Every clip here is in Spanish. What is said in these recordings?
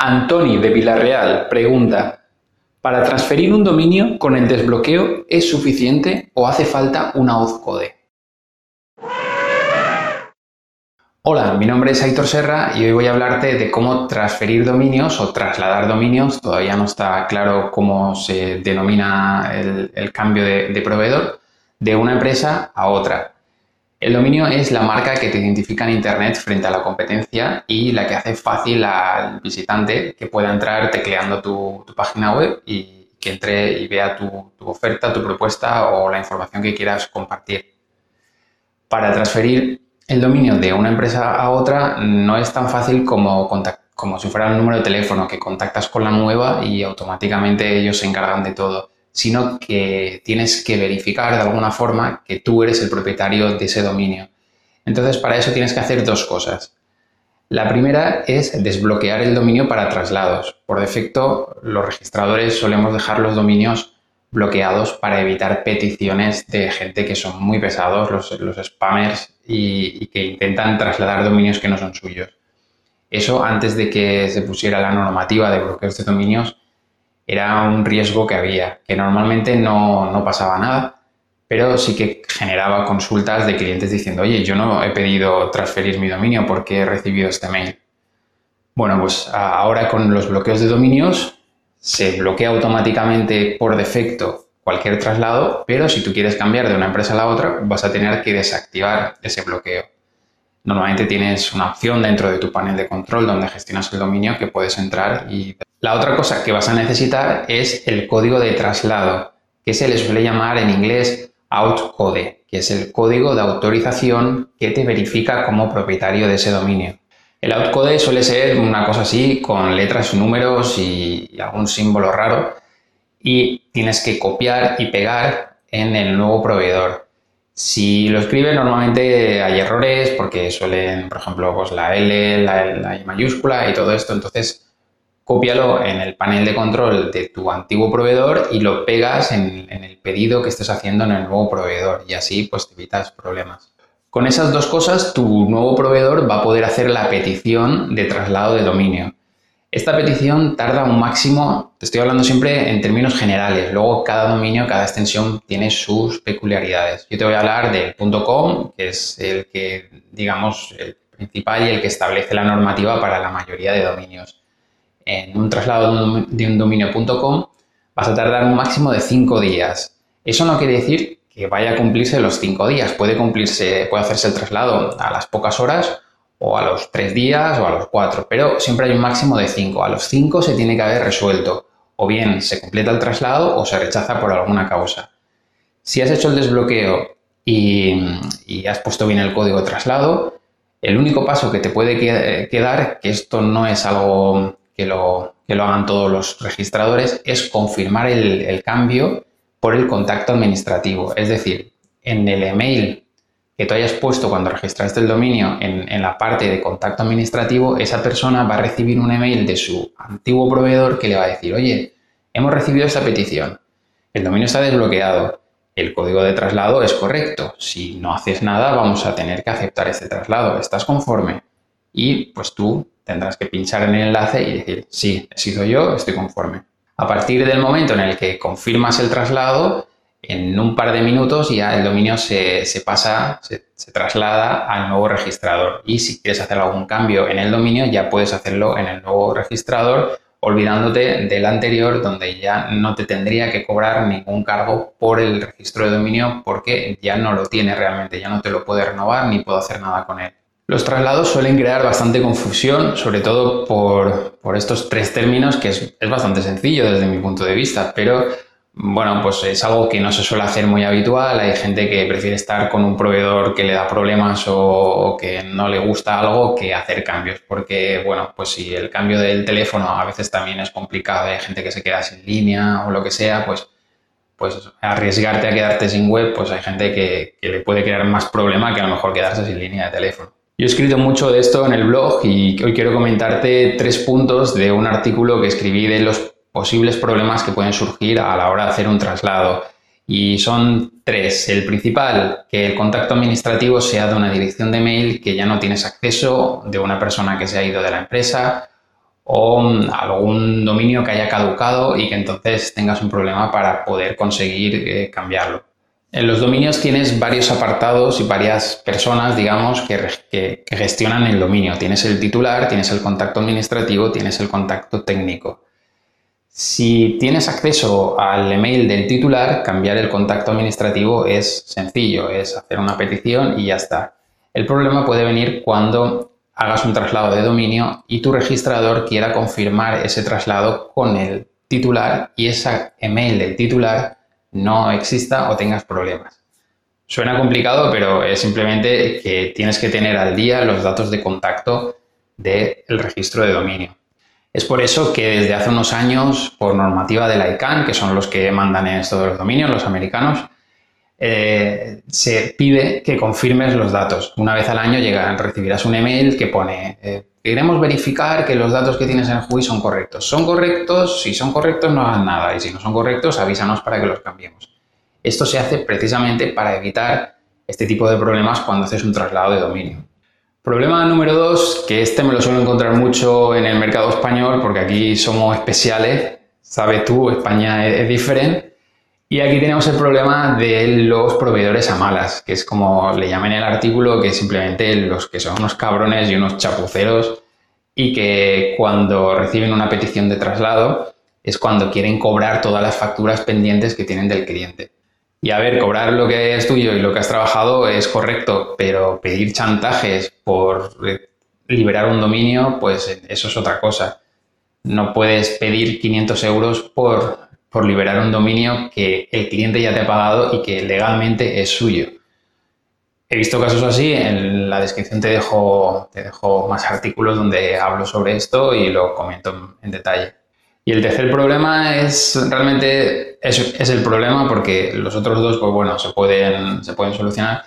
Antoni de Villarreal pregunta, ¿para transferir un dominio con el desbloqueo es suficiente o hace falta una code? Hola, mi nombre es Aitor Serra y hoy voy a hablarte de cómo transferir dominios o trasladar dominios. Todavía no está claro cómo se denomina el, cambio de proveedor de una empresa a otra. El dominio es la marca que te identifica en Internet frente a la competencia y la que hace fácil al visitante que pueda entrar tecleando tu, página web y que entre y vea tu, oferta, tu propuesta o la información que quieras compartir. Para transferir el dominio de una empresa a otra no es tan fácil como, como si fuera un número de teléfono que contactas con la nueva y automáticamente ellos se encargan de todo sino que tienes que verificar de alguna forma que tú eres el propietario de ese dominio. Entonces, para eso tienes que hacer dos cosas. La primera es desbloquear el dominio para traslados. Por defecto, los registradores solemos dejar los dominios bloqueados para evitar peticiones de gente que son muy pesados, los, spammers, y, y, que intentan trasladar dominios que no son suyos. Eso antes de que se pusiera la normativa de bloqueos de dominios era un riesgo que había, que normalmente no, pasaba nada, pero sí que generaba consultas de clientes diciendo, oye, yo no he pedido transferir mi dominio porque he recibido este mail. Bueno, pues ahora con los bloqueos de dominios se bloquea automáticamente por defecto cualquier traslado, pero si tú quieres cambiar de una empresa a la otra, vas a tener que desactivar ese bloqueo. Normalmente tienes una opción dentro de tu panel de control donde gestionas el dominio que puedes entrar y la otra cosa que vas a necesitar es el código de traslado, que se le suele llamar en inglés outcode, que es el código de autorización que te verifica como propietario de ese dominio. El outcode suele ser una cosa así, con letras, números y algún símbolo raro, y tienes que copiar y pegar en el nuevo proveedor. Si lo escribes, normalmente hay errores porque suelen, por ejemplo, pues la L, la, I mayúscula y todo esto, entonces cópialo en el panel de control de tu antiguo proveedor y lo pegas en, el pedido que estés haciendo en el nuevo proveedor y así pues te evitas problemas. Con esas dos cosas, tu nuevo proveedor va a poder hacer la petición de traslado de dominio. Esta petición tarda un máximo, te estoy hablando siempre en términos generales, luego cada dominio, cada extensión tiene sus peculiaridades. Yo te voy a hablar del .com, que es el que, digamos, el principal y el que establece la normativa para la mayoría de dominios en un traslado de un dominio.com vas a tardar un máximo de 5 días. Eso no quiere decir que vaya a cumplirse los 5 días. Puede cumplirse, puede hacerse el traslado a las pocas horas o a los 3 días o a los 4, pero siempre hay un máximo de 5. A los 5 se tiene que haber resuelto. O bien se completa el traslado o se rechaza por alguna causa. Si has hecho el desbloqueo y, has puesto bien el código de traslado, el único paso que te puede quedar, que esto no es algo que lo, lo hagan todos los registradores, es confirmar el, cambio por el contacto administrativo. Es decir, en el email que tú hayas puesto cuando registraste el dominio en, en, la parte de contacto administrativo, esa persona va a recibir un email de su antiguo proveedor que le va a decir, oye, hemos recibido esta petición, el dominio está desbloqueado, el código de traslado es correcto, si no haces nada vamos a tener que aceptar este traslado, ¿estás conforme? Y pues tú tendrás que pinchar en el enlace y decir, sí, he sido yo, estoy conforme. A partir del momento en el que confirmas el traslado, en un par de minutos ya el dominio se, pasa, se, traslada al nuevo registrador. Y si quieres hacer algún cambio en el dominio, ya puedes hacerlo en el nuevo registrador, olvidándote del anterior, donde ya no te tendría que cobrar ningún cargo por el registro de dominio, porque ya no lo tiene realmente, ya no te lo puede renovar ni puedo hacer nada con él. Los traslados suelen crear bastante confusión, sobre todo por, estos tres términos, que es, bastante sencillo desde mi punto de vista, pero bueno, pues es algo que no se suele hacer muy habitual. Hay gente que prefiere estar con un proveedor que le da problemas o, que no le gusta algo que hacer cambios, porque bueno, pues si el cambio del teléfono a veces también es complicado, hay gente que se queda sin línea o lo que sea, pues pues arriesgarte a quedarte sin web, pues hay gente que, que le puede crear más problema que a lo mejor quedarse sin línea de teléfono. Yo he escrito mucho de esto en el blog y hoy quiero comentarte tres puntos de un artículo que escribí de los posibles problemas que pueden surgir a la hora de hacer un traslado. Y son tres. El principal, que el contacto administrativo sea de una dirección de mail que ya no tienes acceso, de una persona que se ha ido de la empresa o mm, algún dominio que haya caducado y que entonces tengas un problema para poder conseguir eh, cambiarlo. En los dominios tienes varios apartados y varias personas, digamos, que, gestionan el dominio. Tienes el titular, tienes el contacto administrativo, tienes el contacto técnico. Si tienes acceso al email del titular, cambiar el contacto administrativo es sencillo, es hacer una petición y ya está. El problema puede venir cuando hagas un traslado de dominio y tu registrador quiera confirmar ese traslado con el titular y ese email del titular no exista o tengas problemas. Suena complicado, pero es simplemente que tienes que tener al día los datos de contacto del registro de dominio. Es por eso que desde hace unos años, por normativa de la ICANN, que son los que mandan en esto de los dominios, los americanos, eh, se pide que confirmes los datos. Una vez al año recibirás un email que pone, eh, queremos verificar que los datos que tienes en el son correctos. ¿Son correctos? Si son correctos, no hagan nada. Y si no son correctos, avísanos para que los cambiemos. Esto se hace precisamente para evitar este tipo de problemas cuando haces un traslado de dominio. Problema número dos, que este me lo suelo encontrar mucho en el mercado español porque aquí somos especiales. Sabes tú, España es diferente y aquí tenemos el problema de los proveedores a malas, que es como le llaman en el artículo, que simplemente los que son unos cabrones y unos chapuceros y que cuando reciben una petición de traslado es cuando quieren cobrar todas las facturas pendientes que tienen del cliente. Y a ver, cobrar lo que es tuyo y lo que has trabajado es correcto, pero pedir chantajes por liberar un dominio, pues eso es otra cosa. No puedes pedir 500 euros por por liberar un dominio que el cliente ya te ha pagado y que legalmente es suyo. He visto casos así, en la descripción te dejo, te dejo más artículos donde hablo sobre esto y lo comento en detalle. Y el tercer problema es realmente, es, el problema porque los otros dos, pues bueno, se pueden, se pueden solucionar.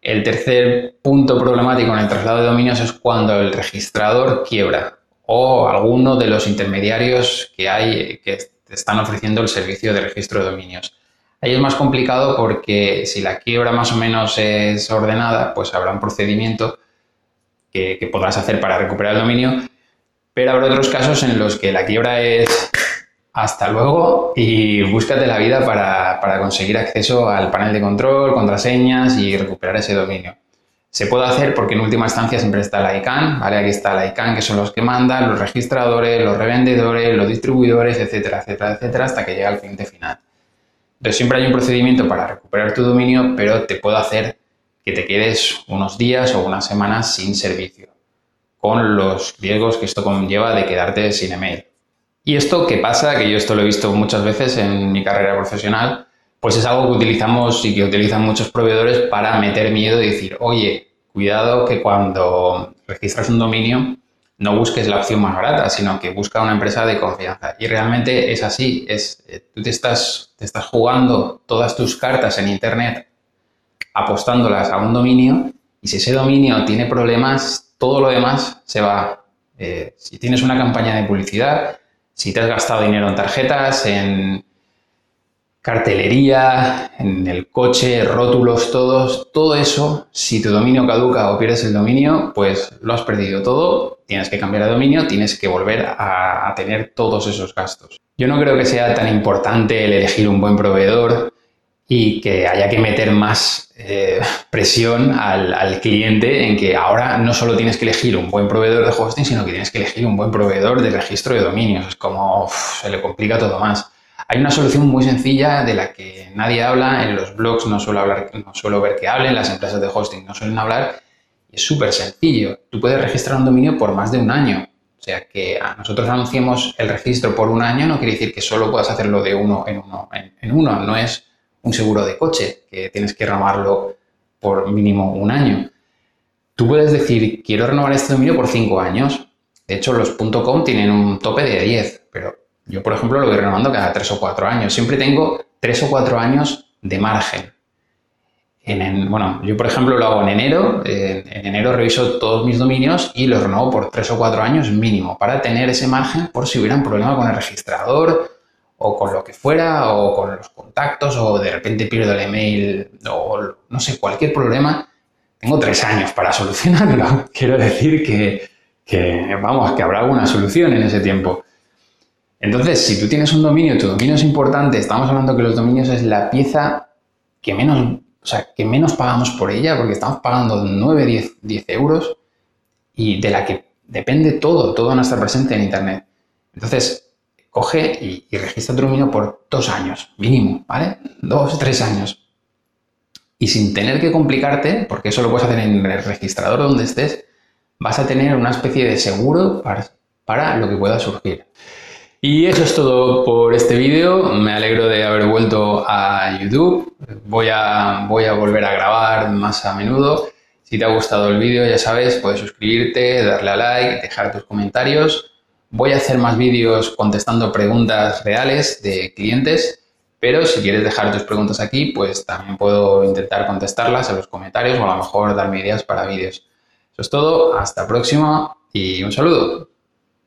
El tercer punto problemático en el traslado de dominios es cuando el registrador quiebra o alguno de los intermediarios que hay que están ofreciendo el servicio de registro de dominios. Ahí es más complicado porque si la quiebra más o menos es ordenada, pues habrá un procedimiento que, podrás hacer para recuperar el dominio, pero habrá otros casos en los que la quiebra es hasta luego y búscate la vida para, conseguir acceso al panel de control, contraseñas y recuperar ese dominio. Se puede hacer porque en última instancia siempre está la ICANN, ¿vale? Aquí está la ICANN, que son los que mandan, los registradores, los revendedores, los distribuidores, etcétera, etcétera, etcétera, hasta que llega al cliente final. Entonces siempre hay un procedimiento para recuperar tu dominio, pero te puedo hacer que te quedes unos días o unas semanas sin servicio, con los riesgos que esto conlleva de quedarte sin email. Y esto que pasa, que yo esto lo he visto muchas veces en mi carrera profesional, pues es algo que utilizamos y que utilizan muchos proveedores para meter miedo y decir, oye, cuidado que cuando registras un dominio no busques la opción más barata, sino que busca una empresa de confianza. Y realmente es así, es, eh, tú te estás, te estás jugando todas tus cartas en Internet apostándolas a un dominio y si ese dominio tiene problemas, todo lo demás se va. Eh, si tienes una campaña de publicidad, si te has gastado dinero en tarjetas, en, cartelería, en el coche, rótulos, todos, todo eso, si tu dominio caduca o pierdes el dominio, pues lo has perdido todo, tienes que cambiar de dominio, tienes que volver a, tener todos esos gastos. Yo no creo que sea tan importante el elegir un buen proveedor y que haya que meter más eh, presión al, cliente en que ahora no solo tienes que elegir un buen proveedor de hosting, sino que tienes que elegir un buen proveedor de registro de dominios. Es como se le complica todo más. Hay una solución muy sencilla de la que nadie habla, en los blogs no suelo, hablar, no suelo ver que hablen, las empresas de hosting no suelen hablar, es súper sencillo. Tú puedes registrar un dominio por más de un año. O sea, que a nosotros anunciemos el registro por un año no quiere decir que solo puedas hacerlo de uno en uno. En, uno no es un seguro de coche, que tienes que renovarlo por mínimo un año. Tú puedes decir, quiero renovar este dominio por cinco años. De hecho, los .com tienen un tope de 10, pero yo, por ejemplo, lo voy renovando cada tres o cuatro años. Siempre tengo tres o cuatro años de margen. En, bueno, yo, por ejemplo, lo hago en enero. En, enero reviso todos mis dominios y los renuevo por tres o cuatro años mínimo para tener ese margen por si hubiera un problema con el registrador o con lo que fuera o con los contactos o de repente pierdo el email o no sé, cualquier problema. Tengo tres años para solucionarlo. Quiero decir que que, vamos, que habrá alguna solución en ese tiempo. Entonces, si tú tienes un dominio, tu dominio es importante, estamos hablando que los dominios es la pieza que menos, o sea, que menos pagamos por ella, porque estamos pagando 9, 10, 10 euros y de la que depende todo, todo nuestra presente en Internet. Entonces, coge y, y, registra tu dominio por dos años, mínimo, ¿vale? Dos, tres años. Y sin tener que complicarte, porque eso lo puedes hacer en el registrador donde estés, vas a tener una especie de seguro para, para lo que pueda surgir. Y eso es todo por este vídeo. Me alegro de haber vuelto a YouTube. Voy a, voy a volver a grabar más a menudo. Si te ha gustado el vídeo, ya sabes, puedes suscribirte, darle a like, dejar tus comentarios. Voy a hacer más vídeos contestando preguntas reales de clientes, pero si quieres dejar tus preguntas aquí, pues también puedo intentar contestarlas en los comentarios o a lo mejor darme ideas para vídeos. Eso es todo, hasta la próxima y un saludo.